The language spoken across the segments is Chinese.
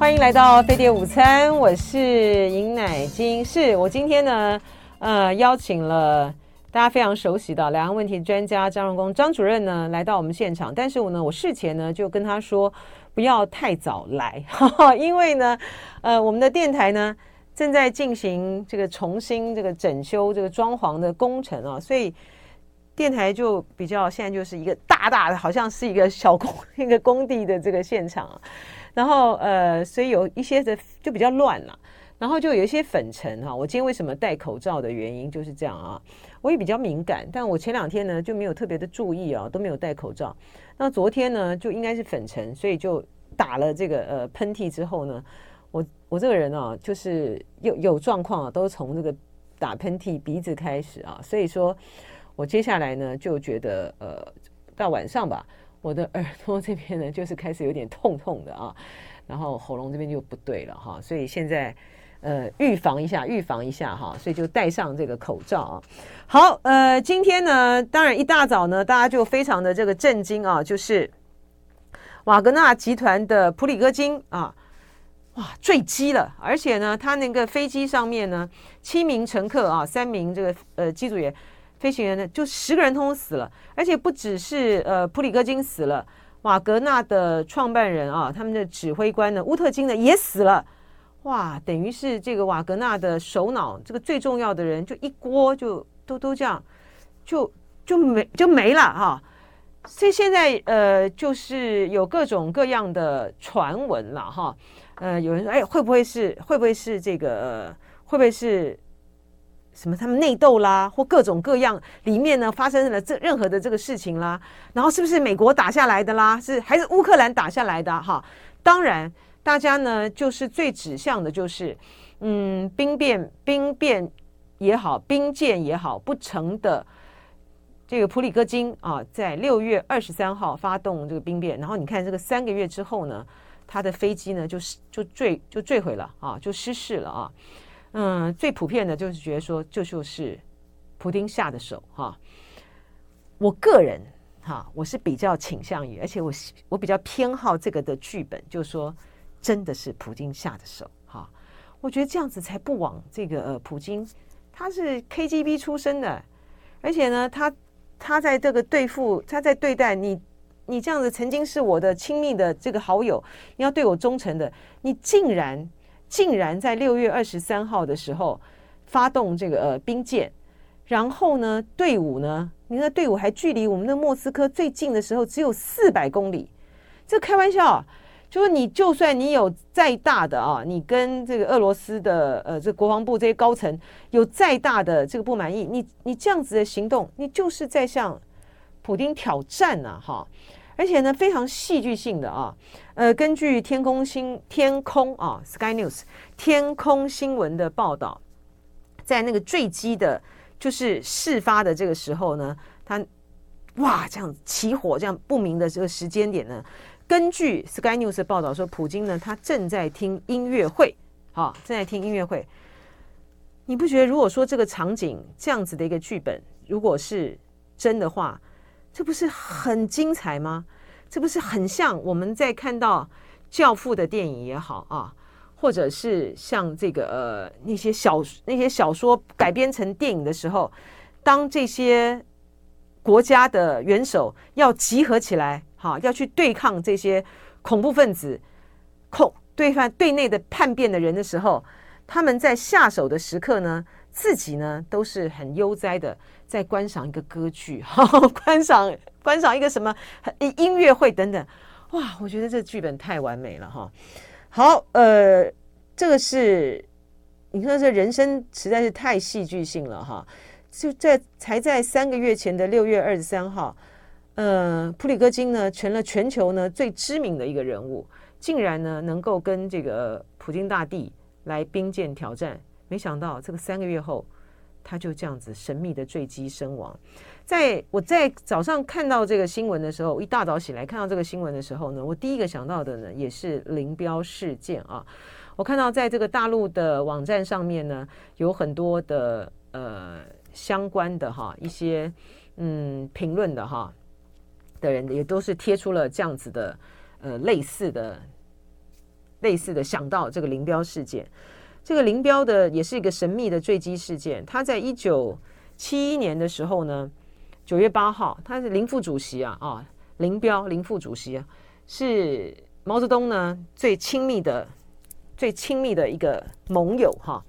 欢迎来到飞碟午餐，我是尹乃金。是我今天呢，呃，邀请了大家非常熟悉的两岸问题专家张荣恭张主任呢来到我们现场。但是我呢，我事前呢就跟他说不要太早来，哈哈，因为呢，呃，我们的电台呢正在进行这个重新这个整修这个装潢的工程啊，所以电台就比较现在就是一个大大的，好像是一个小工 一个工地的这个现场啊。然后呃，所以有一些的就比较乱了，然后就有一些粉尘哈。我今天为什么戴口罩的原因就是这样啊。我也比较敏感，但我前两天呢就没有特别的注意啊，都没有戴口罩。那昨天呢就应该是粉尘，所以就打了这个呃喷嚏之后呢，我我这个人啊就是有有状况啊，都从这个打喷嚏鼻子开始啊。所以说我接下来呢就觉得呃到晚上吧。我的耳朵这边呢，就是开始有点痛痛的啊，然后喉咙这边就不对了哈，所以现在呃预防一下，预防一下哈，所以就戴上这个口罩啊。好，呃，今天呢，当然一大早呢，大家就非常的这个震惊啊，就是瓦格纳集团的普里戈金啊，哇，坠机了，而且呢，他那个飞机上面呢，七名乘客啊，三名这个呃机组员。飞行员呢，就十个人通通死了，而且不只是呃普里戈金死了，瓦格纳的创办人啊，他们的指挥官呢乌特金呢也死了，哇，等于是这个瓦格纳的首脑，这个最重要的人，就一锅就都都这样，就就没就没了哈、所以现在呃就是有各种各样的传闻了哈，呃有人说哎会不会是会不会是这个、会不会是？什么？他们内斗啦，或各种各样里面呢发生了这任何的这个事情啦，然后是不是美国打下来的啦？是还是乌克兰打下来的？哈，当然，大家呢就是最指向的就是，嗯，兵变兵变也好，兵舰也好不成的这个普里戈金啊，在六月二十三号发动这个兵变，然后你看这个三个月之后呢，他的飞机呢就是就坠就坠毁了啊，就失事了啊。嗯，最普遍的就是觉得说，这就，是普丁下的手哈。我个人哈，我是比较倾向于，而且我我比较偏好这个的剧本，就是说真的是普丁下的手哈。我觉得这样子才不枉这个呃普京，他是 KGB 出身的，而且呢，他他在这个对付他在对待你，你这样子曾经是我的亲密的这个好友，你要对我忠诚的，你竟然。竟然在六月二十三号的时候发动这个呃兵舰，然后呢队伍呢，你的队伍还距离我们的莫斯科最近的时候只有四百公里，这开玩笑，就是你就算你有再大的啊，你跟这个俄罗斯的呃这国防部这些高层有再大的这个不满意，你你这样子的行动，你就是在向普丁挑战呐，哈。而且呢，非常戏剧性的啊，呃，根据天空新天空啊，Sky News 天空新闻的报道，在那个坠机的，就是事发的这个时候呢，他哇这样起火这样不明的这个时间点呢，根据 Sky News 的报道说，普京呢他正在听音乐会，啊，正在听音乐会。你不觉得如果说这个场景这样子的一个剧本，如果是真的话？这不是很精彩吗？这不是很像我们在看到《教父》的电影也好啊，或者是像这个呃那些小那些小说改编成电影的时候，当这些国家的元首要集合起来，哈，要去对抗这些恐怖分子、恐对犯对内的叛变的人的时候，他们在下手的时刻呢，自己呢都是很悠哉的。在观赏一个歌剧，哈，观赏观赏一个什么音乐会等等，哇，我觉得这剧本太完美了哈。好，呃，这个是你说这人生实在是太戏剧性了哈。就在才在三个月前的六月二十三号，呃，普里戈金呢成了全球呢最知名的一个人物，竟然呢能够跟这个普京大帝来兵舰挑战，没想到这个三个月后。他就这样子神秘的坠机身亡。在我在早上看到这个新闻的时候，一大早醒来看到这个新闻的时候呢，我第一个想到的呢也是林彪事件啊。我看到在这个大陆的网站上面呢，有很多的呃相关的哈一些嗯评论的哈的人也都是贴出了这样子的呃类似的类似的想到这个林彪事件。这个林彪的也是一个神秘的坠机事件。他在一九七一年的时候呢，九月八号，他是林副主席啊啊，林彪林副主席，是毛泽东呢最亲密的、最亲密的一个盟友哈。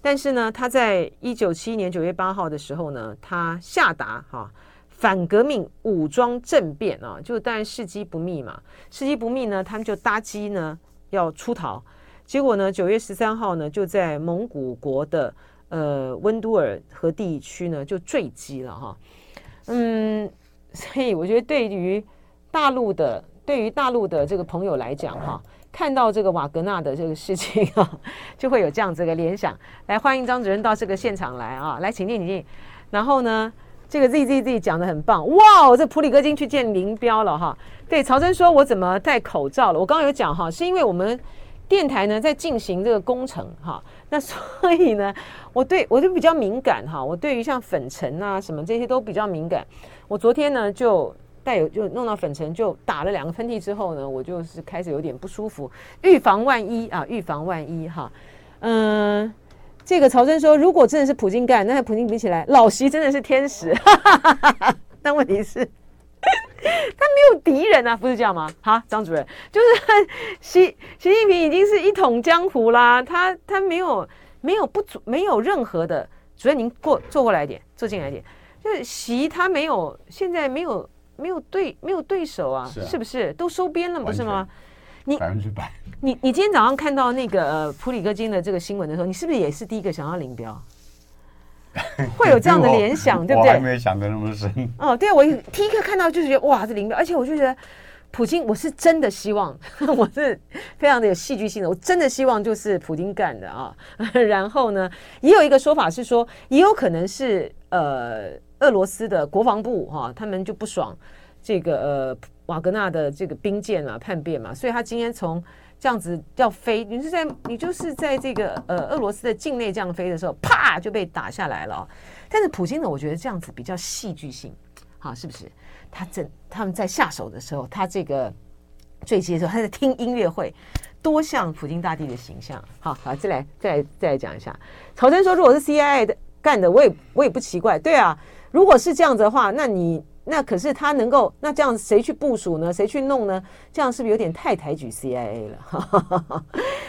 但是呢，他在一九七一年九月八号的时候呢，他下达哈反革命武装政变啊，就当然事机不密嘛，事机不密呢，他们就搭机呢要出逃。结果呢，九月十三号呢，就在蒙古国的呃温都尔河地区呢就坠机了哈。嗯，所以我觉得对于大陆的对于大陆的这个朋友来讲哈，看到这个瓦格纳的这个事情啊，就会有这样子的联想。来，欢迎张主任到这个现场来啊，来，请进，请进。然后呢，这个 Z Z Z 讲的很棒，哇，这普里戈金去见林彪了哈。对，曹真说，我怎么戴口罩了？我刚刚有讲哈，是因为我们。电台呢在进行这个工程哈，那所以呢，我对我就比较敏感哈，我对于像粉尘啊什么这些都比较敏感。我昨天呢就带有就弄到粉尘，就打了两个喷嚏之后呢，我就是开始有点不舒服，预防万一啊，预防万一哈。嗯，这个曹真说，如果真的是普京干，那和普京比起来，老习真的是天使。但问题是。他没有敌人啊，不是这样吗？好，张主任，就是习习近平已经是一统江湖啦，他他没有没有不足，没有任何的主任，您过坐过来一点，坐进来一点，就是习他没有现在没有没有对没有对手啊，是，啊是不是都收编了，不是吗？你百分之百，你你今天早上看到那个呃普里戈金的这个新闻的时候，你是不是也是第一个想要林彪？会有这样的联想，对不对？我还没想的那么深。哦，对啊，我第一个看到就是觉得哇，这林彪，而且我就觉得普京，我是真的希望，我是非常的有戏剧性的，我真的希望就是普京干的啊。然后呢，也有一个说法是说，也有可能是呃，俄罗斯的国防部哈、啊，他们就不爽这个呃瓦格纳的这个兵舰啊叛变嘛，所以他今天从。这样子要飞，你是在你就是在这个呃俄罗斯的境内这样飞的时候，啪就被打下来了。但是普京呢，我觉得这样子比较戏剧性，好，是不是？他正他们在下手的时候，他这个坠机的时候，他在听音乐会，多像普京大帝的形象。好好，再来再来再来讲一下。曹真说，如果是 CIA 的干的，我也我也不奇怪。对啊，如果是这样子的话，那你。那可是他能够，那这样谁去部署呢？谁去弄呢？这样是不是有点太抬举 CIA 了？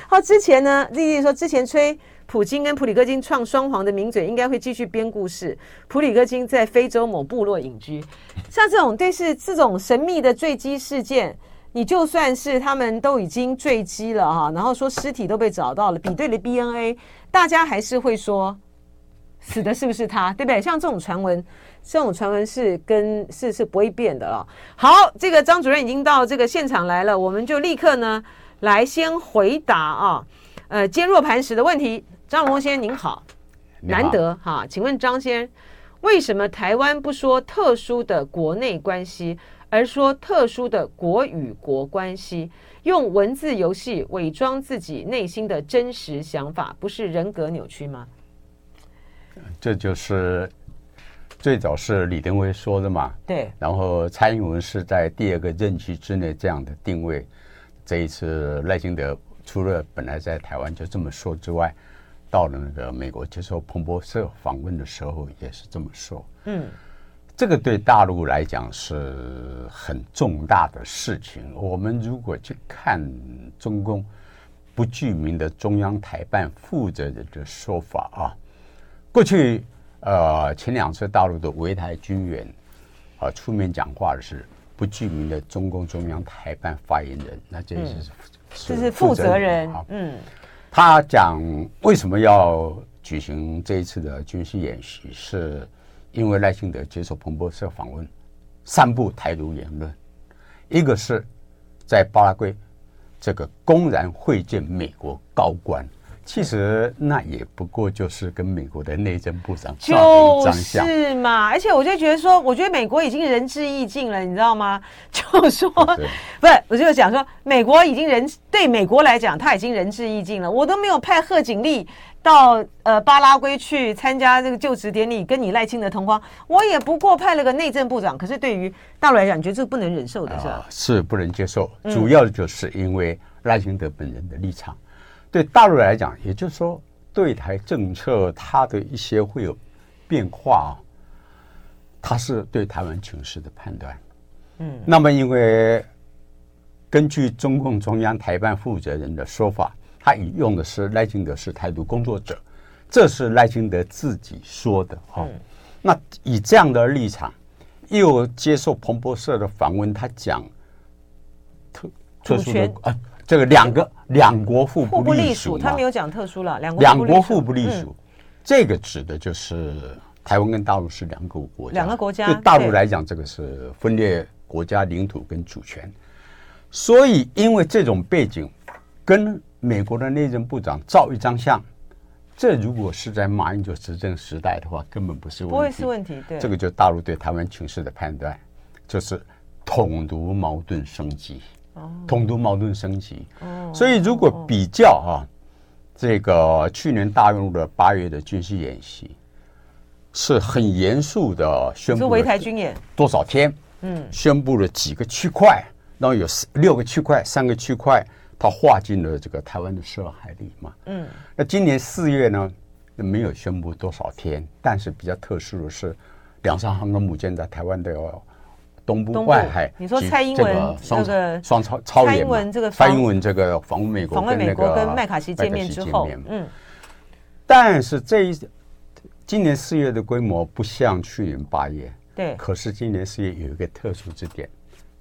好，之前呢，丽丽说之前吹普京跟普里戈金创双簧的名嘴，应该会继续编故事。普里戈金在非洲某部落隐居，像这种对是这种神秘的坠机事件，你就算是他们都已经坠机了哈，然后说尸体都被找到了，比对了 BNA，大家还是会说死的是不是他，对不对？像这种传闻。这种传闻是跟是是不会变的了。好，这个张主任已经到这个现场来了，我们就立刻呢来先回答啊，呃，坚若磐石的问题。张荣先生您好，难得哈，请问张先生，为什么台湾不说特殊的国内关系，而说特殊的国与国关系？用文字游戏伪装自己内心的真实想法，不是人格扭曲吗？这就是。最早是李登辉说的嘛，对，然后蔡英文是在第二个任期之内这样的定位。这一次赖清德除了本来在台湾就这么说之外，到了那个美国接受彭博社访问的时候也是这么说。嗯，这个对大陆来讲是很重大的事情。我们如果去看中共不具名的中央台办负责人的说法啊，过去。呃，前两次大陆的围台军演，啊、呃，出面讲话的是不具名的中共中央台办发言人，那这是这是负责人啊。嗯，他讲为什么要举行这一次的军事演习，是因为赖清德接受彭博社访问，散布台独言论，一个是在巴拉圭这个公然会见美国高官。其实那也不过就是跟美国的内政部长照一张相，是嘛？而且我就觉得说，我觉得美国已经仁至义尽了，你知道吗？就说不是，我就讲说，美国已经仁对美国来讲，他已经仁至义尽了。我都没有派贺锦丽到呃巴拉圭去参加这个就职典礼，跟你赖清德同框，我也不过派了个内政部长。可是对于大陆来讲，你觉得这个不能忍受的是吧？是不能接受，主要就是因为赖清德本人的立场。对大陆来讲，也就是说，对台政策它的一些会有变化啊，它是对台湾情势的判断。嗯，那么因为根据中共中央台办负责人的说法，他引用的是赖清德是台独工作者，这是赖清德自己说的哈。那以这样的立场，又接受彭博社的访问，他讲特特殊的啊。这个两个两国互不隶属，他没有讲特殊了。两两国互不隶属，这个指的就是台湾跟大陆是两个国家。两个国家对大陆来讲，这个是分裂国家领土跟主权。所以，因为这种背景，跟美国的内政部长照一张相，这如果是在马英九执政时代的话，根本不是问题。不会是问题。对，这个就是大陆对台湾情势的判断，就是统独矛盾升级。统独矛盾升级，所以如果比较啊，这个去年大陆的八月的军事演习，是很严肃的宣布，围台军演多少天？嗯，宣布了几个区块，然后有六个区块，三个区块，它划进了这个台湾的涉海里嘛。嗯，那今年四月呢，没有宣布多少天，但是比较特殊的是，两艘航空母舰在台湾的。东部外海，你说蔡英文这个双超超蔡英文？这个蔡英文这个访问美国，访问美国跟麦卡锡见面之后，嗯，但是这一今年四月的规模不像去年八月，对。可是今年四月有一个特殊之点，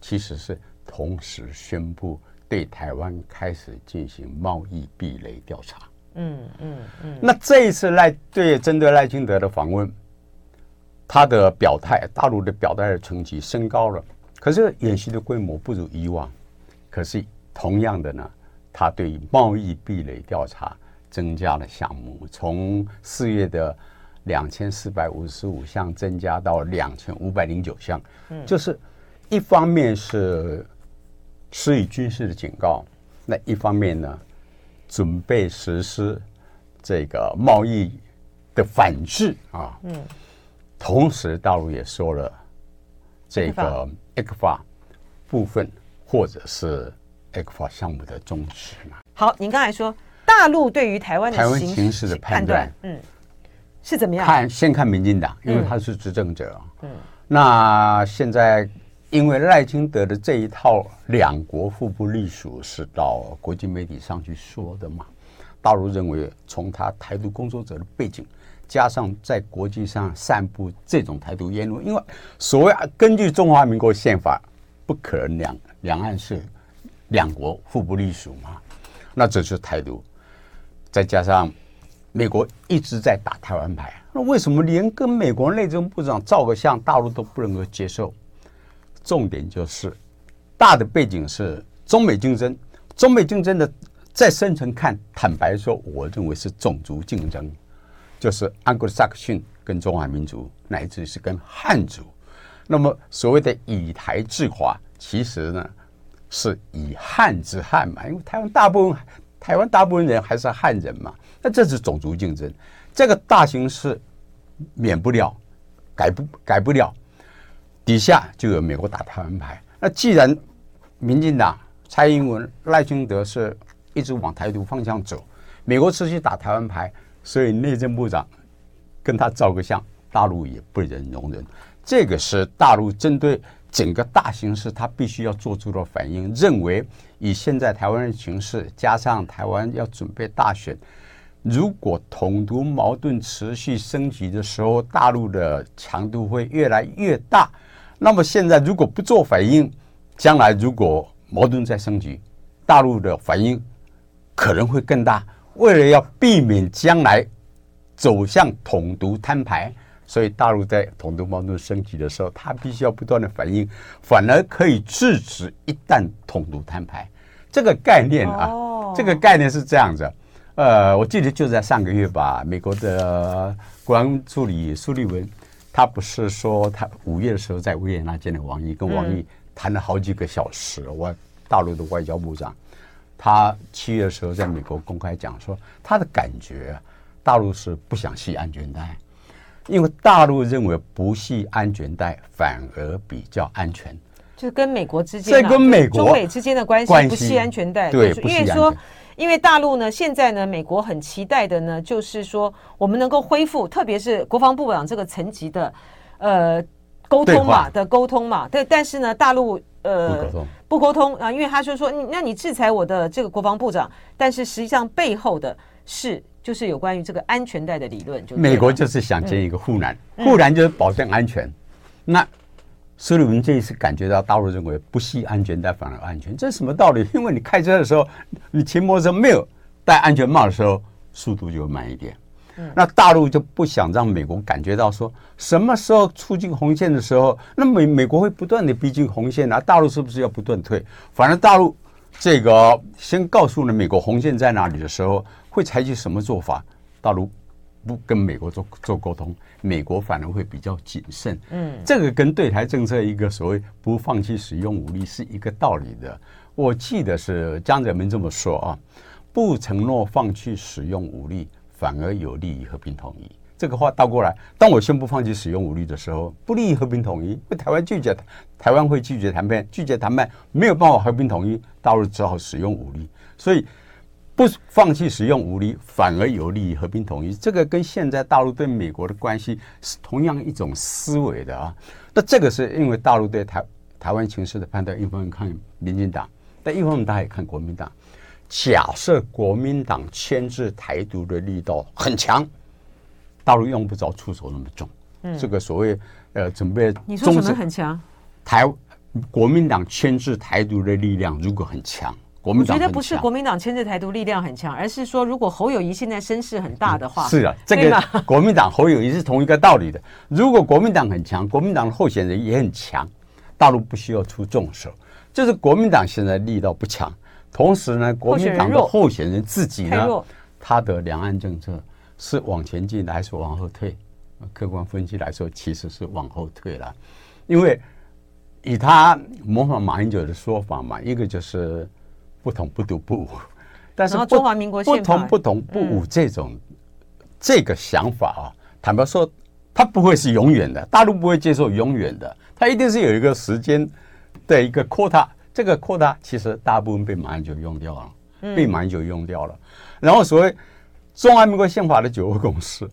其实是同时宣布对台湾开始进行贸易壁垒调查。嗯嗯嗯。那这一次赖对针对赖清德的访问。他的表态，大陆的表态的层级升高了，可是演习的规模不如以往。可是同样的呢，他对贸易壁垒调查增加了项目，从四月的两千四百五十五项增加到两千五百零九项。嗯，就是一方面是施以军事的警告，那一方面呢，准备实施这个贸易的反制啊。嗯。同时，大陆也说了，这个 ECFA 部分或者是 ECFA 项目的终止嘛。好，您刚才说大陆对于台湾的台湾形势的判断，嗯，是怎么样？看先看民进党，因为他是执政者。嗯，那现在因为赖清德的这一套两国互不隶属是到国际媒体上去说的嘛，大陆认为从他台独工作者的背景。加上在国际上散布这种台独言论，因为所谓根据中华民国宪法，不可能两两岸是两国互不隶属嘛，那这是台独。再加上美国一直在打台湾牌，那为什么连跟美国内政部长照个相，大陆都不能够接受？重点就是大的背景是中美竞争，中美竞争的再深层看，坦白说，我认为是种族竞争。就是安格鲁萨克逊跟中华民族，乃至是跟汉族。那么所谓的以台制华，其实呢是以汉制汉嘛，因为台湾大部分台湾大部分人还是汉人嘛。那这是种族竞争，这个大形势免不了改不改不了。底下就有美国打台湾牌。那既然民进党蔡英文赖清德是一直往台独方向走，美国持续打台湾牌。所以内政部长跟他照个相，大陆也不忍容忍。这个是大陆针对整个大形势，他必须要做出的反应。认为以现在台湾的形势，加上台湾要准备大选，如果统独矛盾持续升级的时候，大陆的强度会越来越大。那么现在如果不做反应，将来如果矛盾再升级，大陆的反应可能会更大。为了要避免将来走向统独摊牌，所以大陆在统独矛盾升级的时候，他必须要不断的反应，反而可以制止一旦统独摊牌。这个概念啊，这个概念是这样子。呃，我记得就在上个月吧，美国的国安助理苏利文，他不是说他五月的时候在维也纳见了王毅，跟王毅谈了好几个小时。我大陆的外交部长。他七月的时候在美国公开讲说，他的感觉，大陆是不想系安全带，因为大陆认为不系安全带反而比较安全。就是跟美国之间、啊，这跟美国中美之间的关系不系安全带，对，因为说，因为大陆呢，现在呢，美国很期待的呢，就是说我们能够恢复，特别是国防部长这个层级的，呃，沟通嘛的沟通嘛，对，但是呢，大陆呃不沟通，啊，因为他就说，那你制裁我的这个国防部长，但是实际上背后的是就是有关于这个安全带的理论，就美国就是想建一个护栏，护栏就是保证安全，嗯、那。所以我们这一次感觉到大陆认为不系安全带反而安全，这是什么道理？因为你开车的时候，你骑摩托车没有戴安全帽的时候，速度就慢一点。那大陆就不想让美国感觉到说什么时候出境红线的时候，那美美国会不断的逼近红线啊，大陆是不是要不断退？反正大陆这个先告诉了美国红线在哪里的时候，会采取什么做法？大陆。不跟美国做做沟通，美国反而会比较谨慎。嗯，这个跟对台政策一个所谓不放弃使用武力是一个道理的。我记得是江泽民这么说啊，不承诺放弃使用武力，反而有利于和平统一。这个话倒过来，当我宣布放弃使用武力的时候，不利于和平统一，因为台湾拒绝，台湾会拒绝谈判，拒绝谈判没有办法和平统一，大陆只好使用武力。所以。不放弃使用武力，反而有利于和平统一。这个跟现在大陆对美国的关系是同样一种思维的啊。那这个是因为大陆对台台湾情势的判断，一方面看民进党，但一方面大家也看国民党。假设国民党牵制台独的力道很强，大陆用不着出手那么重。嗯，这个所谓呃准备，你说什么很强？台国民党牵制台独的力量如果很强。我觉得不是国民党牵制台独力量很强，而是说如果侯友谊现在声势很大的话，嗯、是啊，这个国民党侯友谊是同一个道理的。如果国民党很强，国民党的候选人也很强，大陆不需要出重手。就是国民党现在力道不强，同时呢，国民党的候选人自己呢，他的两岸政策是往前进的还是往后退？客观分析来说，其实是往后退了，因为以他模仿马英九的说法嘛，一个就是。不同不独不武，但是中华民国不同不同不武这种这个想法啊，坦白说，他不会是永远的，大陆不会接受永远的，他一定是有一个时间的一个 quota，这个 quota 其实大部分被马英九用掉了，被马英九用掉了。然后所谓中华民国宪法的九二共识，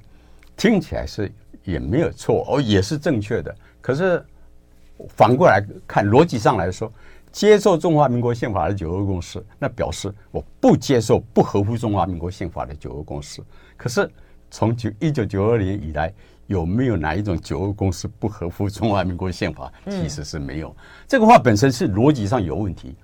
听起来是也没有错哦，也是正确的。可是反过来看，逻辑上来说。接受中华民国宪法的九二共识，那表示我不接受不合乎中华民国宪法的九二共识。可是从九一九九二年以来，有没有哪一种九二共识不合乎中华民国宪法？其实是没有。这个话本身是逻辑上有问题。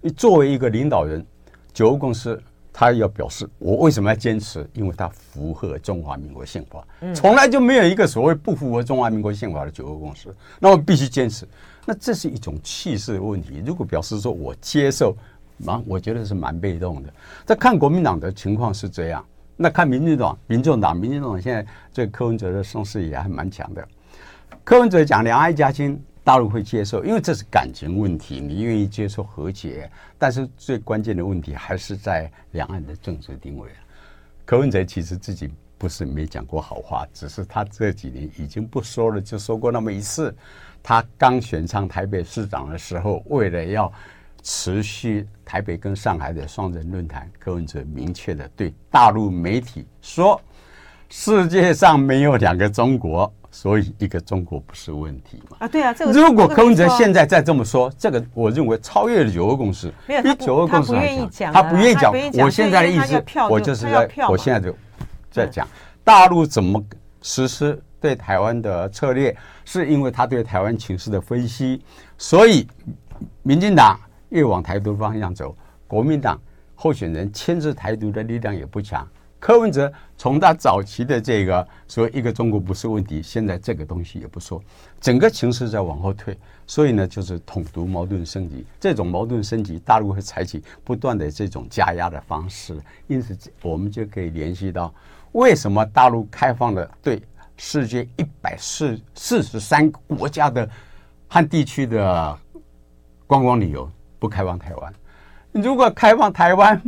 你作为一个领导人，九二共识他要表示我为什么要坚持？因为它符合中华民国宪法。从来就没有一个所谓不符合中华民国宪法的九二共识，那我必须坚持。那这是一种气势的问题。如果表示说我接受，蛮我觉得是蛮被动的。在看国民党的情况是这样，那看民进党、民众党、民进党现在这个柯文哲的声势也还蛮强的。柯文哲讲两岸一家亲，大陆会接受，因为这是感情问题，你愿意接受和解。但是最关键的问题还是在两岸的政治定位。柯文哲其实自己不是没讲过好话，只是他这几年已经不说了，就说过那么一次。他刚选上台北市长的时候，为了要持续台北跟上海的双人论坛，柯文哲明确的对大陆媒体说：“世界上没有两个中国，所以一个中国不是问题嘛。”啊，对啊，这个如果柯文哲现在再这么说，这个我认为超越了九二共识，比九二共识还强。他不愿意讲，我现在的意思，我就是在，我现在就在讲大陆怎么实施。对台湾的策略，是因为他对台湾情势的分析，所以民进党越往台独方向走，国民党候选人牵制台独的力量也不强。柯文哲从他早期的这个说一个中国不是问题，现在这个东西也不说，整个情势在往后退，所以呢，就是统独矛盾升级。这种矛盾升级，大陆会采取不断的这种加压的方式，因此我们就可以联系到为什么大陆开放了对。世界一百四四十三个国家的和地区的观光旅游不开放台湾，如果开放台湾，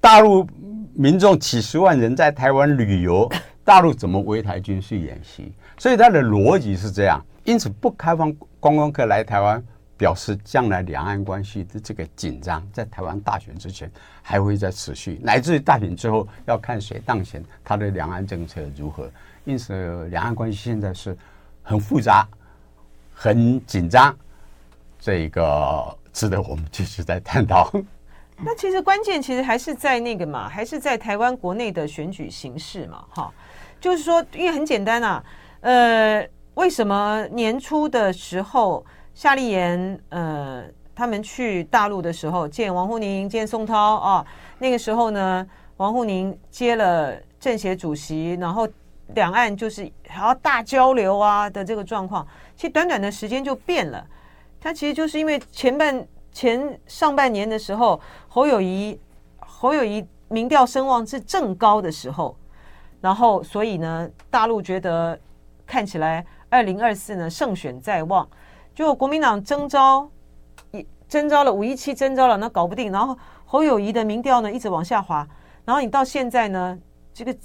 大陆民众几十万人在台湾旅游，大陆怎么围台军事演习？所以他的逻辑是这样。因此不开放观光客来台湾，表示将来两岸关系的这个紧张，在台湾大选之前还会再持续，乃至于大选之后要看谁当选，他的两岸政策如何。因此，两岸关系现在是很复杂、很紧张，这个值得我们继续再探讨。那其实关键其实还是在那个嘛，还是在台湾国内的选举形势嘛，哈，就是说，因为很简单啊，呃，为什么年初的时候？夏立言，呃，他们去大陆的时候见王沪宁、见宋涛啊，那个时候呢，王沪宁接了政协主席，然后两岸就是还要大交流啊的这个状况，其实短短的时间就变了。他其实就是因为前半前上半年的时候，侯友谊侯友谊民调声望是正高的时候，然后所以呢，大陆觉得看起来二零二四呢胜选在望。就国民党征召，一征召了五一七征召了，那搞不定。然后侯友谊的民调呢一直往下滑，然后你到现在呢，这个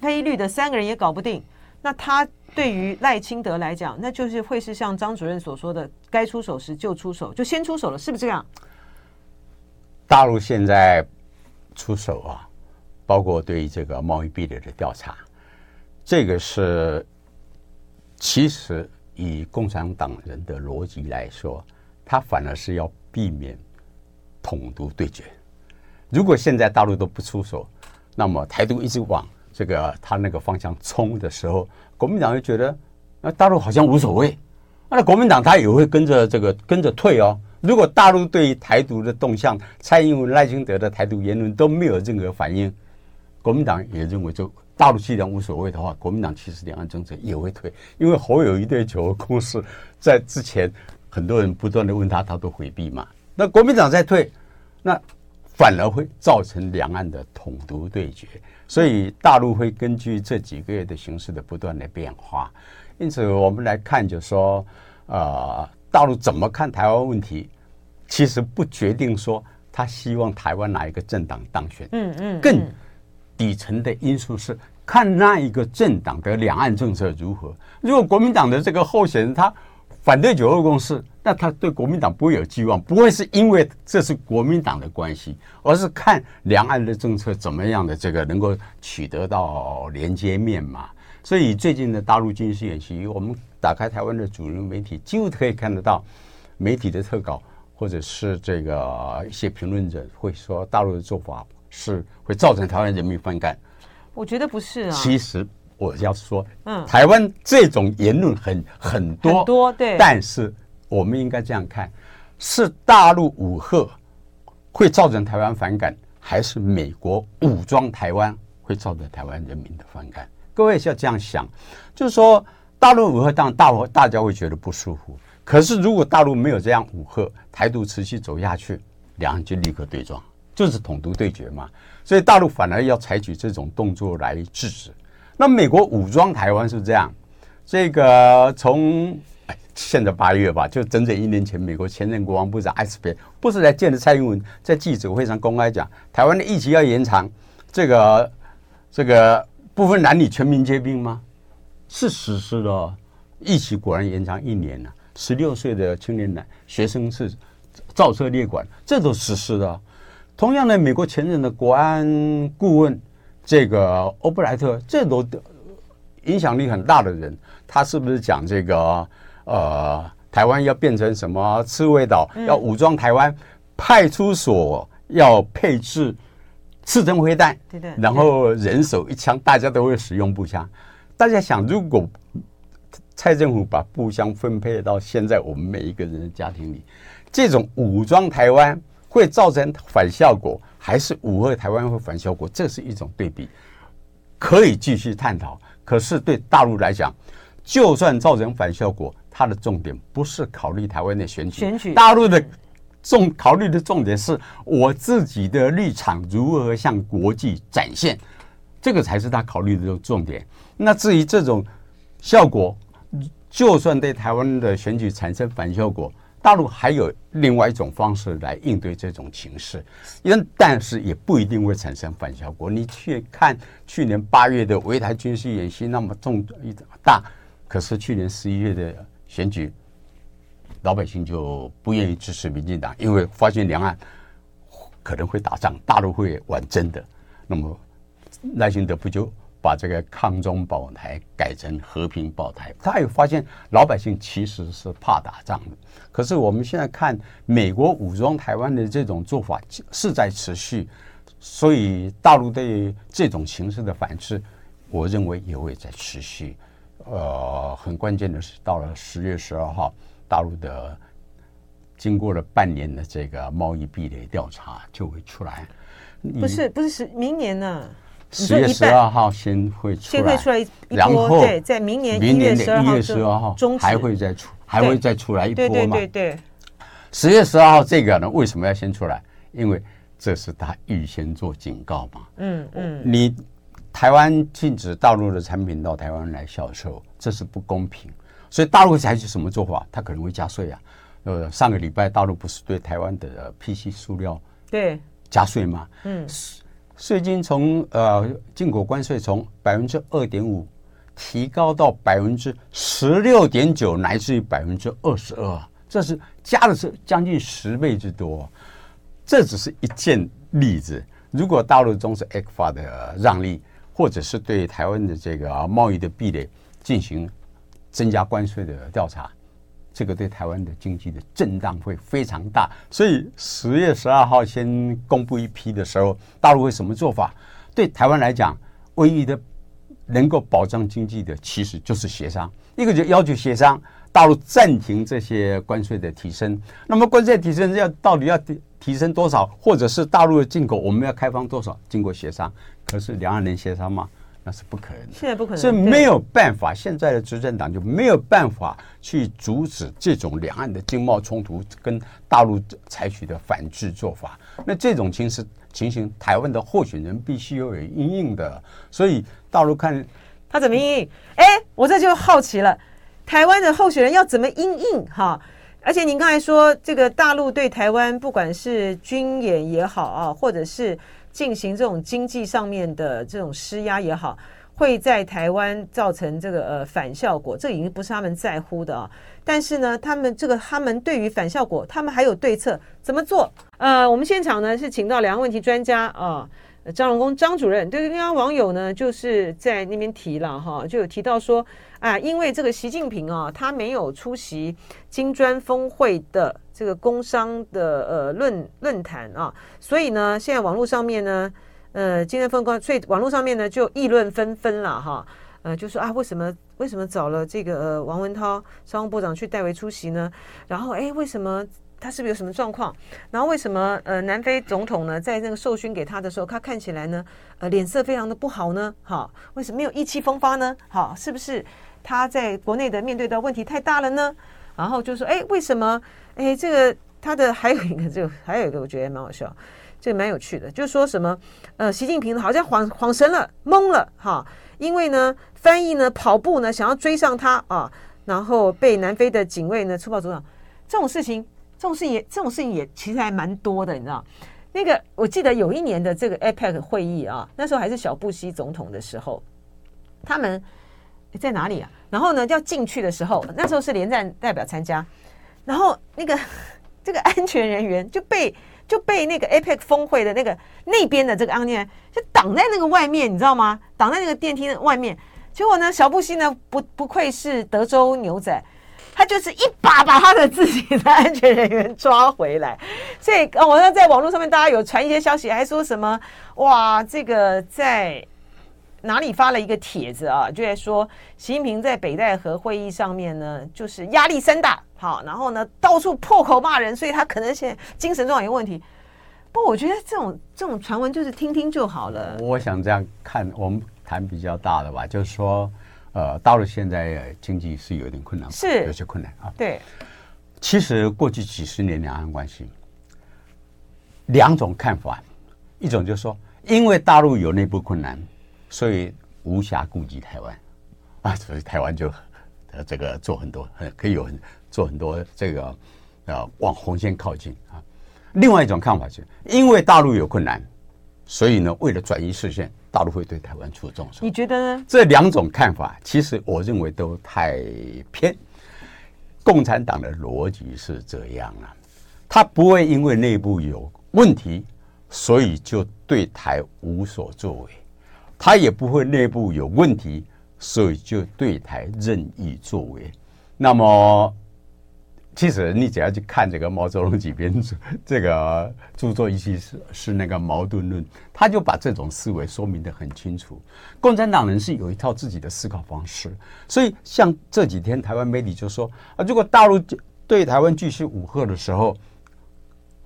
非绿的三个人也搞不定。那他对于赖清德来讲，那就是会是像张主任所说的，该出手时就出手，就先出手了，是不是这样？大陆现在出手啊，包括对于这个贸易壁垒的调查，这个是其实。以共产党人的逻辑来说，他反而是要避免统独对决。如果现在大陆都不出手，那么台独一直往这个他那个方向冲的时候，国民党就觉得那大陆好像无所谓，那国民党他也会跟着这个跟着退哦。如果大陆对台独的动向，蔡英文、赖清德的台独言论都没有任何反应，国民党也认为就。大陆既然无所谓的话，国民党其实两岸政策也会退，因为侯友谊对九二共识，在之前很多人不断的问他，他都回避嘛。那国民党在退，那反而会造成两岸的统独对决。所以大陆会根据这几个月的形势的不断的变化，因此我们来看，就说，呃，大陆怎么看台湾问题，其实不决定说他希望台湾哪一个政党当选，嗯嗯，更。底层的因素是看那一个政党的两岸政策如何。如果国民党的这个候选人他反对九二共识，那他对国民党不会有寄望，不会是因为这是国民党的关系，而是看两岸的政策怎么样的这个能够取得到连接面嘛。所以最近的大陆军事演习，我们打开台湾的主流媒体，几乎可以看得到媒体的特稿，或者是这个一些评论者会说大陆的做法。是会造成台湾人民反感？我觉得不是啊。其实我要说，嗯，台湾这种言论很很多很多，对。但是我们应该这样看：是大陆武吓会造成台湾反感，还是美国武装台湾会造成台湾人民的反感？各位是要这样想，就是说大陆武吓，当然大陆大家会觉得不舒服。可是如果大陆没有这样武吓，台独持续走下去，两岸就立刻对撞。就是统独对决嘛，所以大陆反而要采取这种动作来制止。那美国武装台湾是这样，这个从现在八月吧，就整整一年前，美国前任国防部长艾斯培不是来见了蔡英文，在记者会上公开讲，台湾的疫情要延长，这个这个不分男女全民皆兵吗？是实施的，疫情果然延长一年了，十六岁的青年男学生是造车列管，这都实施的。同样的，美国前任的国安顾问这个欧布莱特，这都影响力很大的人，他是不是讲这个呃，台湾要变成什么刺猬岛，要武装台湾，派出所要配置刺针灰弹，对对，然后人手一枪，大家都会使用步枪。大家想，如果蔡政府把步枪分配到现在我们每一个人的家庭里，这种武装台湾。会造成反效果，还是五二台湾会反效果？这是一种对比，可以继续探讨。可是对大陆来讲，就算造成反效果，它的重点不是考虑台湾的选举，选举。大陆的重考虑的重点是我自己的立场如何向国际展现，这个才是他考虑的重点。那至于这种效果，就算对台湾的选举产生反效果。大陆还有另外一种方式来应对这种情势，因但是也不一定会产生反效果。你去看去年八月的围台军事演习那么重一大，可是去年十一月的选举老百姓就不愿意支持民进党，因为发现两岸可能会打仗，大陆会玩真的。那么赖清德不就把这个抗中保台改成和平保台？他也发现老百姓其实是怕打仗的。可是我们现在看美国武装台湾的这种做法是在持续，所以大陆对这种形式的反制，我认为也会在持续。呃，很关键的是，到了十月十二号，大陆的经过了半年的这个贸易壁垒调查就会出来。不是，不是是明年呢？十月十二号先会出来，先会出来一波，然后对，在明年明年的一月十二号还会再出，还会再出来一波嘛？对对对对。十月十二号这个呢，为什么要先出来？因为这是他预先做警告嘛。嗯嗯，你。台湾禁止大陆的产品到台湾来销售，这是不公平。所以大陆会采取什么做法？他可能会加税啊。呃，上个礼拜大陆不是对台湾的 PC 塑料对加税吗？嗯，税金从呃进口关税从百分之二点五提高到百分之十六点九，乃至于百分之二十二，这是加的是将近十倍之多。这只是一件例子。如果大陆重视 ECFA 的让利，或者是对台湾的这个贸易的壁垒进行增加关税的调查，这个对台湾的经济的震荡会非常大。所以十月十二号先公布一批的时候，大陆会什么做法？对台湾来讲，唯一的能够保障经济的，其实就是协商。一个就要求协商，大陆暂停这些关税的提升。那么关税提升要到底要提提升多少？或者是大陆的进口我们要开放多少？经过协商。可是两岸能协商吗？那是不可能的。现在不可能，是没有办法。现在的执政党就没有办法去阻止这种两岸的经贸冲突跟大陆采取的反制做法。那这种情势情形，台湾的候选人必须要有因应的。所以大陆看他怎么因应？哎，我这就好奇了，台湾的候选人要怎么因应？哈，而且您刚才说这个大陆对台湾，不管是军演也好啊，或者是。进行这种经济上面的这种施压也好，会在台湾造成这个呃反效果，这已经不是他们在乎的啊。但是呢，他们这个他们对于反效果，他们还有对策，怎么做？呃，我们现场呢是请到两岸问题专家啊。张荣恭张主任，对，刚刚网友呢就是在那边提了哈，就有提到说啊，因为这个习近平啊，他没有出席金砖峰会的这个工商的呃论论坛啊，所以呢，现在网络上面呢，呃，金砖峰会，所以网络上面呢就议论纷纷了哈，呃，就说啊，为什么为什么找了这个呃王文涛商务部长去代为出席呢？然后哎，为什么？他是不是有什么状况？然后为什么呃南非总统呢，在那个授勋给他的时候，他看起来呢呃脸色非常的不好呢？好，为什么没有意气风发呢？好，是不是他在国内的面对的问题太大了呢？然后就说哎，为什么哎这个他的还有一个这个还有一个我觉得蛮好笑，这个蛮有趣的，就说什么呃习近平好像恍恍神了懵了哈，因为呢翻译呢跑步呢想要追上他啊，然后被南非的警卫呢粗暴阻挡，这种事情。这种事情也，这种事情也其实还蛮多的，你知道？那个我记得有一年的这个 APEC 会议啊，那时候还是小布希总统的时候，他们在哪里啊？然后呢，要进去的时候，那时候是连战代表参加，然后那个 这个安全人员就被就被那个 APEC 峰会的那个那边的这个安全就挡在那个外面，你知道吗？挡在那个电梯的外面。结果呢，小布希呢不不愧是德州牛仔。他就是一把把他的自己的安全人员抓回来，所以我呢在网络上面大家有传一些消息，还说什么哇，这个在哪里发了一个帖子啊，就在说习近平在北戴河会议上面呢，就是压力山大，好，然后呢到处破口骂人，所以他可能现在精神状态有问题。不过我觉得这种这种传闻就是听听就好了。我想这样看，我们谈比较大的吧，就是说。呃，大陆现在经济是有点困难，是有些困难啊。对，其实过去几十年两岸关系，两种看法，一种就是说，因为大陆有内部困难，所以无暇顾及台湾啊，所以台湾就呃这个做很多，很可以有很做很多这个呃往红线靠近啊。另外一种看法是，因为大陆有困难，所以呢，为了转移视线。大陆会对台湾出重手，你觉得呢？这两种看法，其实我认为都太偏。共产党的逻辑是这样啊，他不会因为内部有问题，所以就对台无所作为；他也不会内部有问题，所以就对台任意作为。那么。其实你只要去看这个毛泽东几篇这个著作，一期是是那个《矛盾论》，他就把这种思维说明得很清楚。共产党人是有一套自己的思考方式，所以像这几天台湾媒体就说啊，如果大陆对台湾继续武吓的时候，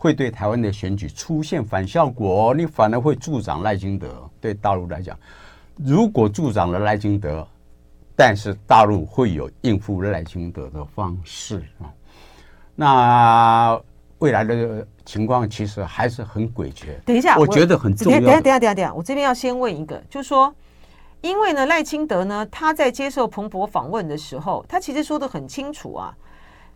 会对台湾的选举出现反效果，你反而会助长赖清德。对大陆来讲，如果助长了赖清德，但是大陆会有应付赖清德的方式啊。那未来的情况其实还是很诡谲。等一下，我觉得很重要。等下，等下，等下，等下，我这边要先问一个，就是说，因为呢，赖清德呢，他在接受彭博访问的时候，他其实说的很清楚啊，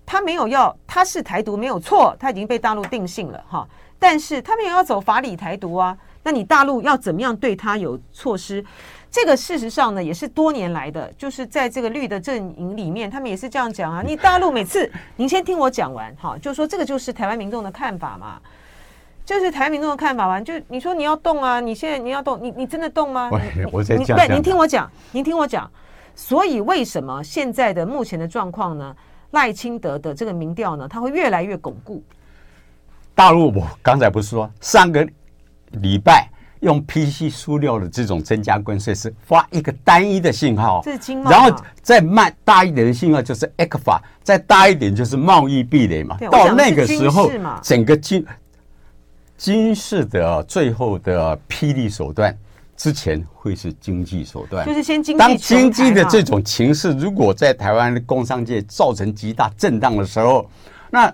他没有要，他是台独没有错，他已经被大陆定性了哈，但是他没有要走法理台独啊，那你大陆要怎么样对他有措施？这个事实上呢，也是多年来的，就是在这个绿的阵营里面，他们也是这样讲啊。你大陆每次，您先听我讲完哈，就说这个就是台湾民众的看法嘛，就是台湾民众的看法嘛。就你说你要动啊，你现在你要动，你你真的动吗？我在讲。对，您听我讲，您听我讲。所以为什么现在的目前的状况呢？赖清德的这个民调呢，它会越来越巩固。大陆，我刚才不是说上个礼拜。用 PC 输料的这种增加关税是发一个单一的信号，然后再慢大一点的信号就是 ECFA，再大一点就是贸易壁垒嘛。到那个时候，整个经军事的最后的霹雳手段，之前会是经济手段，就是先经济。当经济的这种情势如果在台湾的工商界造成极大震荡的时候，那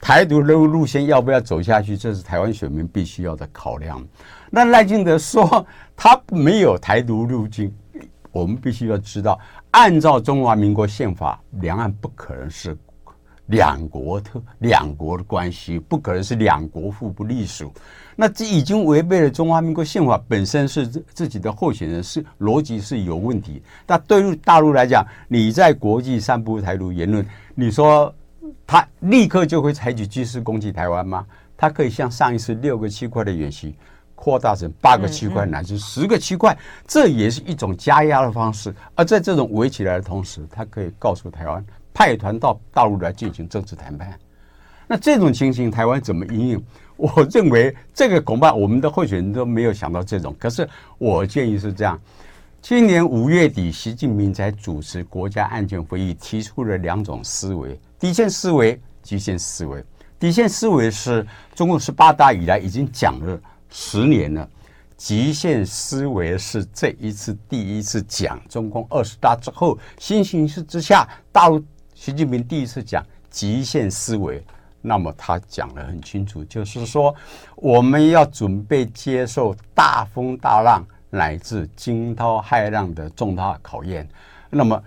台独的路线要不要走下去，这是台湾选民必须要的考量。那赖清德说他没有台独路径，我们必须要知道，按照中华民国宪法，两岸不可能是两国特两国的关系，不可能是两国互不隶属。那这已经违背了中华民国宪法本身是自己的候选人是逻辑是有问题。那对于大陆来讲，你在国际散布台独言论，你说他立刻就会采取军事攻击台湾吗？他可以像上一次六个区块的演习。扩大成八个区块乃至十个区块，这也是一种加压的方式。而在这种围起来的同时，他可以告诉台湾派团到大陆来进行政治谈判。那这种情形，台湾怎么应应？我认为这个恐怕我们的候选人都没有想到这种。可是我建议是这样：今年五月底，习近平才主持国家安全会议，提出了两种思维：底线思维、极限思维。底线思维是中共十八大以来已经讲了。十年了，极限思维是这一次第一次讲。中共二十大之后，新形势之下，大陆习近平第一次讲极限思维。那么他讲得很清楚，就是说我们要准备接受大风大浪乃至惊涛骇浪的重大考验。那么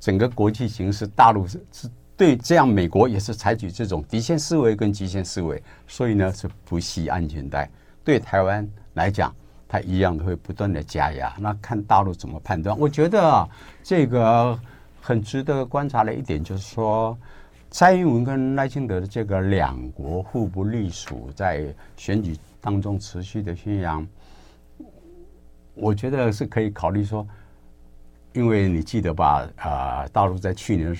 整个国际形势，大陆是是对这样，美国也是采取这种底线思维跟极限思维，所以呢是不系安全带。对台湾来讲，它一样会不断的加压。那看大陆怎么判断？我觉得啊，这个很值得观察的一点就是说，蔡英文跟赖清德的这个两国互不隶属，在选举当中持续的宣扬，我觉得是可以考虑说，因为你记得吧？啊，大陆在去年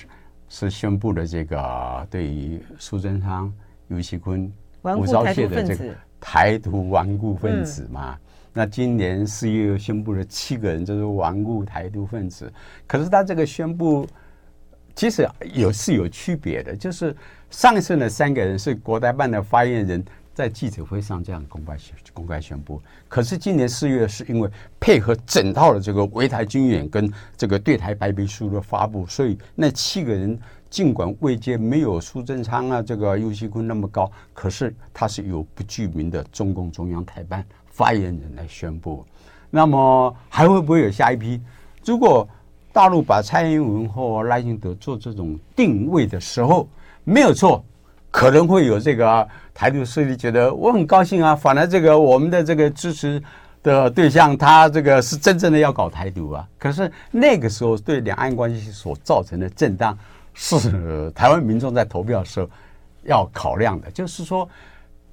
是宣布了这个对于苏贞昌、游锡堃、吴钊燮的这个。台独顽固分子嘛，嗯、那今年四月又宣布了七个人，就是顽固台独分子。可是他这个宣布，其实有是有区别的，就是上次的三个人是国台办的发言人，在记者会上这样公开宣公开宣布。可是今年四月是因为配合整套的这个围台军演跟这个对台白皮书的发布，所以那七个人。尽管位阶没有苏贞昌啊，这个尤锡堃那么高，可是他是有不具名的中共中央台办发言人来宣布。那么还会不会有下一批？如果大陆把蔡英文或赖清德做这种定位的时候，没有错，可能会有这个台独势力觉得我很高兴啊，反而这个我们的这个支持的对象，他这个是真正的要搞台独啊。可是那个时候对两岸关系所造成的震荡。是台湾民众在投票的时候要考量的，就是说，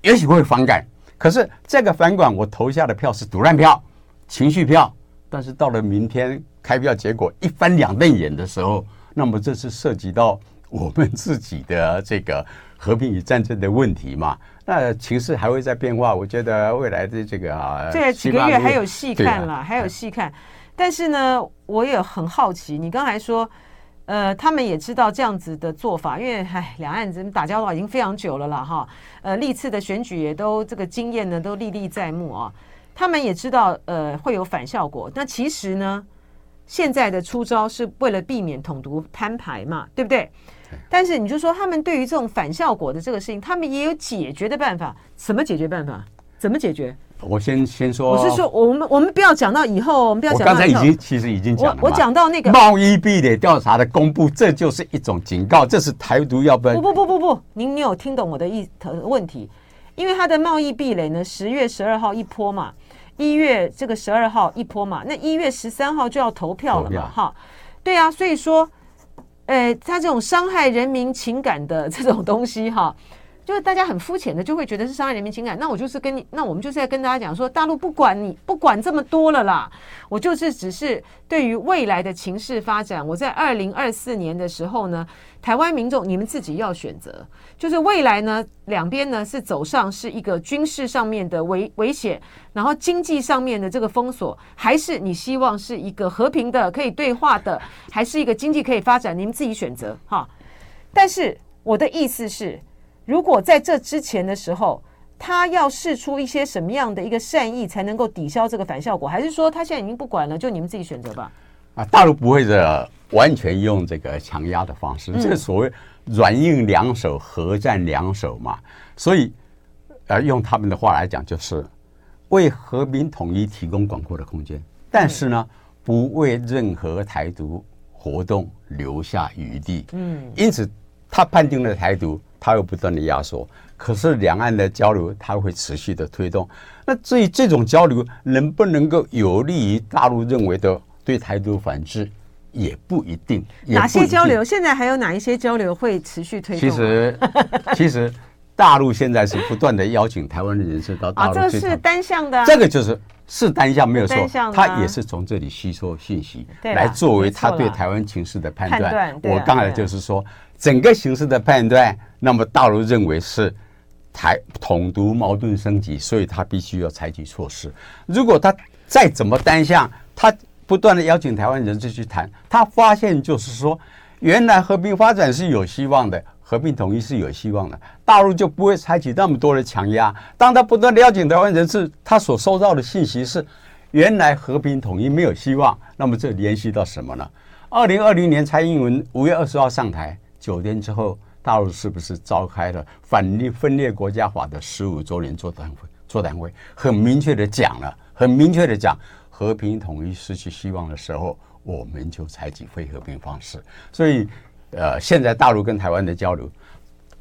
也许会反感，可是这个反管我投下的票是赌烂票、情绪票，但是到了明天开票结果一翻两瞪眼的时候，那么这是涉及到我们自己的这个和平与战争的问题嘛？那情势还会在变化，我觉得未来的这个啊，这几个月还有戏看了，还有戏看。但是呢，我也很好奇，你刚才说，呃，他们也知道这样子的做法，因为唉，两岸人打交道已经非常久了啦，哈，呃，历次的选举也都这个经验呢都历历在目啊。他们也知道，呃，会有反效果。那其实呢，现在的出招是为了避免统独摊牌嘛，对不对？但是你就说他们对于这种反效果的这个事情，他们也有解决的办法。什么解决办法？怎么解决？我先先说，我是说，我们我们不要讲到以后，我们不要讲到以后。我刚才已经其实已经讲了。我讲到那个贸易壁垒调查的公布，这就是一种警告，这是台独要不要？不不不不不，您你有听懂我的意的问题？因为他的贸易壁垒呢，十月十二号一波嘛，一月这个十二号一波嘛，那一月十三号就要投票了嘛，哈，对啊，所以说。呃，他这种伤害人民情感的这种东西，哈。就是大家很肤浅的就会觉得是伤害人民情感，那我就是跟你，那我们就是在跟大家讲说，大陆不管你不管这么多了啦，我就是只是对于未来的情势发展，我在二零二四年的时候呢，台湾民众你们自己要选择，就是未来呢两边呢是走上是一个军事上面的危危险，然后经济上面的这个封锁，还是你希望是一个和平的可以对话的，还是一个经济可以发展，你们自己选择哈。但是我的意思是。如果在这之前的时候，他要试出一些什么样的一个善意，才能够抵消这个反效果？还是说他现在已经不管了，就你们自己选择吧？啊，大陆不会的，完全用这个强压的方式，这所谓软硬两手、合战两手嘛。所以，呃，用他们的话来讲，就是为和平统一提供广阔的空间，但是呢，不为任何台独活动留下余地。嗯，因此他判定了台独。它又不断的压缩，可是两岸的交流它会持续的推动。那至于这种交流能不能够有利于大陆认为的对台独反制，也不一定。哪些交流？现在还有哪一些交流会持续推动？其实，其实大陆现在是不断的邀请台湾的人士到大陆。啊，这是单向的。这个就是是单向没有错，他也是从这里吸收信息，来作为他对台湾情势的判断。我刚才就是说。整个形势的判断，那么大陆认为是台统独矛盾升级，所以他必须要采取措施。如果他再怎么单向，他不断的邀请台湾人士去谈，他发现就是说，原来和平发展是有希望的，和平统一是有希望的，大陆就不会采取那么多的强压。当他不断的邀请台湾人士，他所收到的信息是，原来和平统一没有希望。那么这联系到什么呢？二零二零年蔡英文五月二十号上台。九天之后，大陆是不是召开了反立分裂国家法的十五周年座谈会？座谈会很明确的讲了，很明确的讲，和平统一失去希望的时候，我们就采取非和平方式。所以，呃，现在大陆跟台湾的交流，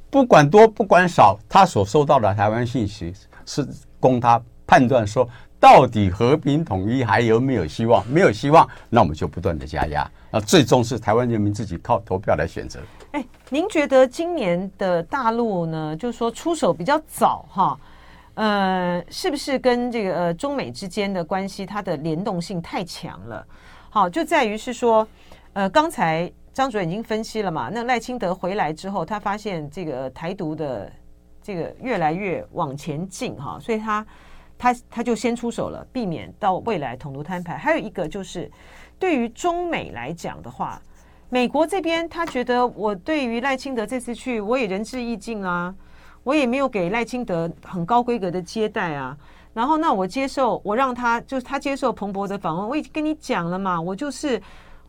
不管多不管少，他所收到的台湾信息是供他判断说，到底和平统一还有没有希望？没有希望，那我们就不断的加压。那最终是台湾人民自己靠投票来选择。哎，您觉得今年的大陆呢，就是说出手比较早哈，呃，是不是跟这个呃中美之间的关系它的联动性太强了？好，就在于是说，呃，刚才张主任已经分析了嘛，那赖清德回来之后，他发现这个台独的这个越来越往前进哈，所以他。他他就先出手了，避免到未来统独摊牌。还有一个就是，对于中美来讲的话，美国这边他觉得我对于赖清德这次去，我也仁至义尽啊，我也没有给赖清德很高规格的接待啊。然后那我接受，我让他就是他接受彭博的访问，我已经跟你讲了嘛，我就是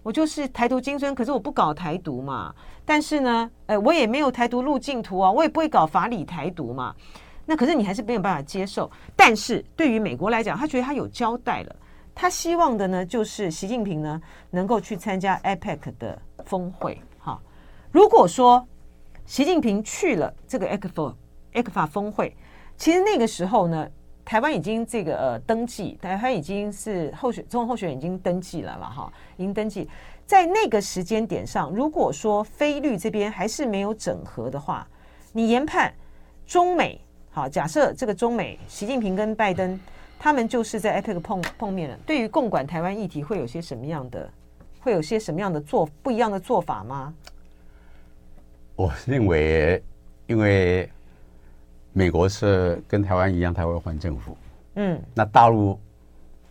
我就是台独精神，可是我不搞台独嘛。但是呢，呃，我也没有台独路径图啊，我也不会搞法理台独嘛。那可是你还是没有办法接受，但是对于美国来讲，他觉得他有交代了，他希望的呢就是习近平呢能够去参加 APEC 的峰会。哈，如果说习近平去了这个 ECFA ECFA 峰会，其实那个时候呢，台湾已经这个呃登记，台湾已经是候选总统候选人已经登记了了哈，已经登记。在那个时间点上，如果说非律这边还是没有整合的话，你研判中美好，假设这个中美习近平跟拜登他们就是在 APEC 碰碰面了，对于共管台湾议题会有些什么样的，会有些什么样的做不一样的做法吗？我认为，因为美国是跟台湾一样，台湾换政府，嗯，那大陆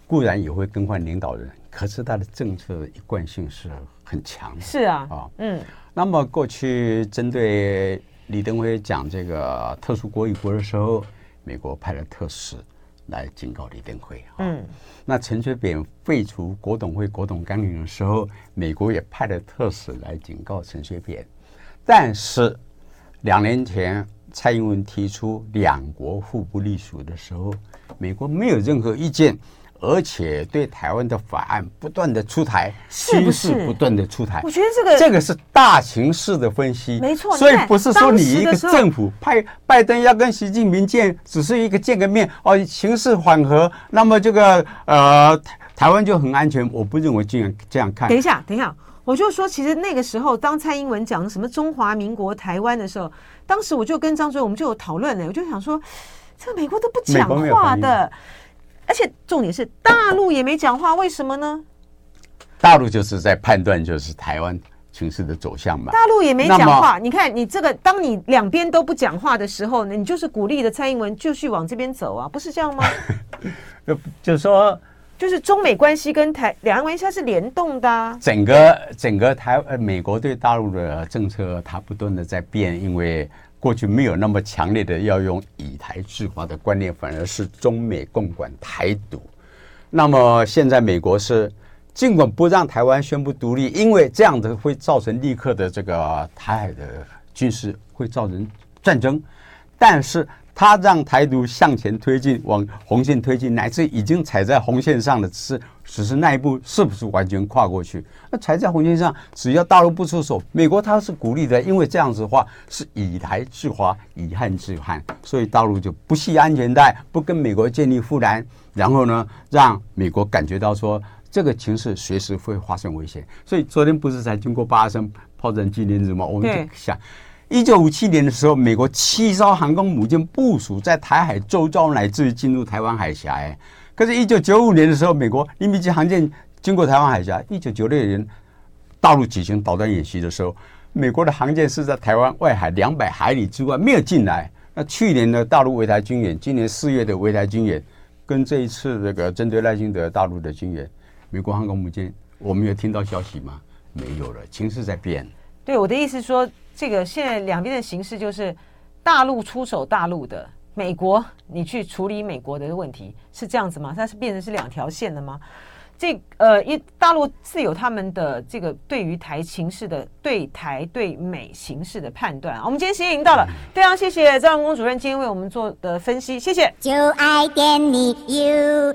固然也会更换领导人。可是他的政策一贯性是很强的，是啊，啊，嗯，那么过去针对李登辉讲这个特殊国与国的时候，美国派了特使来警告李登辉，嗯，那陈水扁废除国董会、国董纲领的时候，美国也派了特使来警告陈水扁，但是两年前蔡英文提出两国互不隶属的时候，美国没有任何意见。而且对台湾的法案不断的出台，是不是不断的出台？我觉得这个这个是大情势的分析，没错。所以不是说你一个政府派拜登要跟习近平见，只是一个见个面哦，形势缓和，那么这个呃台台湾就很安全。我不认为这样这样看。等一下，等一下，我就说，其实那个时候当蔡英文讲什么中华民国台湾的时候，当时我就跟张主任我们就有讨论呢，我就想说，这个美国都不讲话的。而且重点是大陆也没讲话，为什么呢？大陆就是在判断，就是台湾情势的走向嘛。大陆也没讲话，你看你这个，当你两边都不讲话的时候呢，你就是鼓励的蔡英文继续往这边走啊，不是这样吗？就是说，就是中美关系跟台两岸关系它是联动的啊。整个整个台呃美国对大陆的政策，它不断的在变，因为。过去没有那么强烈的要用以台制华的观念，反而是中美共管台独。那么现在美国是尽管不让台湾宣布独立，因为这样子会造成立刻的这个台海的军事会造成战争，但是。他让台独向前推进，往红线推进，乃至已经踩在红线上的是，只是那一步是不是完全跨过去？那踩在红线上，只要大陆不出手，美国他是鼓励的，因为这样子的话是以台制华，以汉制汉，所以大陆就不系安全带，不跟美国建立护栏，然后呢，让美国感觉到说这个情势随时会发生危险。所以昨天不是才经过八声炮战纪念日吗？我们就想。一九五七年的时候，美国七艘航空母舰部署在台海周遭，乃至于进入台湾海峡。哎，可是，一九九五年的时候，美国一米级航舰经过台湾海峡。一九九六年，大陆举行导弹演习的时候，美国的航舰是在台湾外海两百海里之外没有进来。那去年的大陆围台军演，今年四月的围台军演，跟这一次这个针对赖清德大陆的军演，美国航空母舰，我们有听到消息吗？没有了，情势在变。对，我的意思说。这个现在两边的形势就是，大陆出手大陆的，美国你去处理美国的问题，是这样子吗？它是变成是两条线的吗？这呃，一大陆自有他们的这个对于台情势的对台对美形势的判断。我们今天时间已经到了，非常谢谢张荣恭主任今天为我们做的分析，谢谢。就爱点你 UFO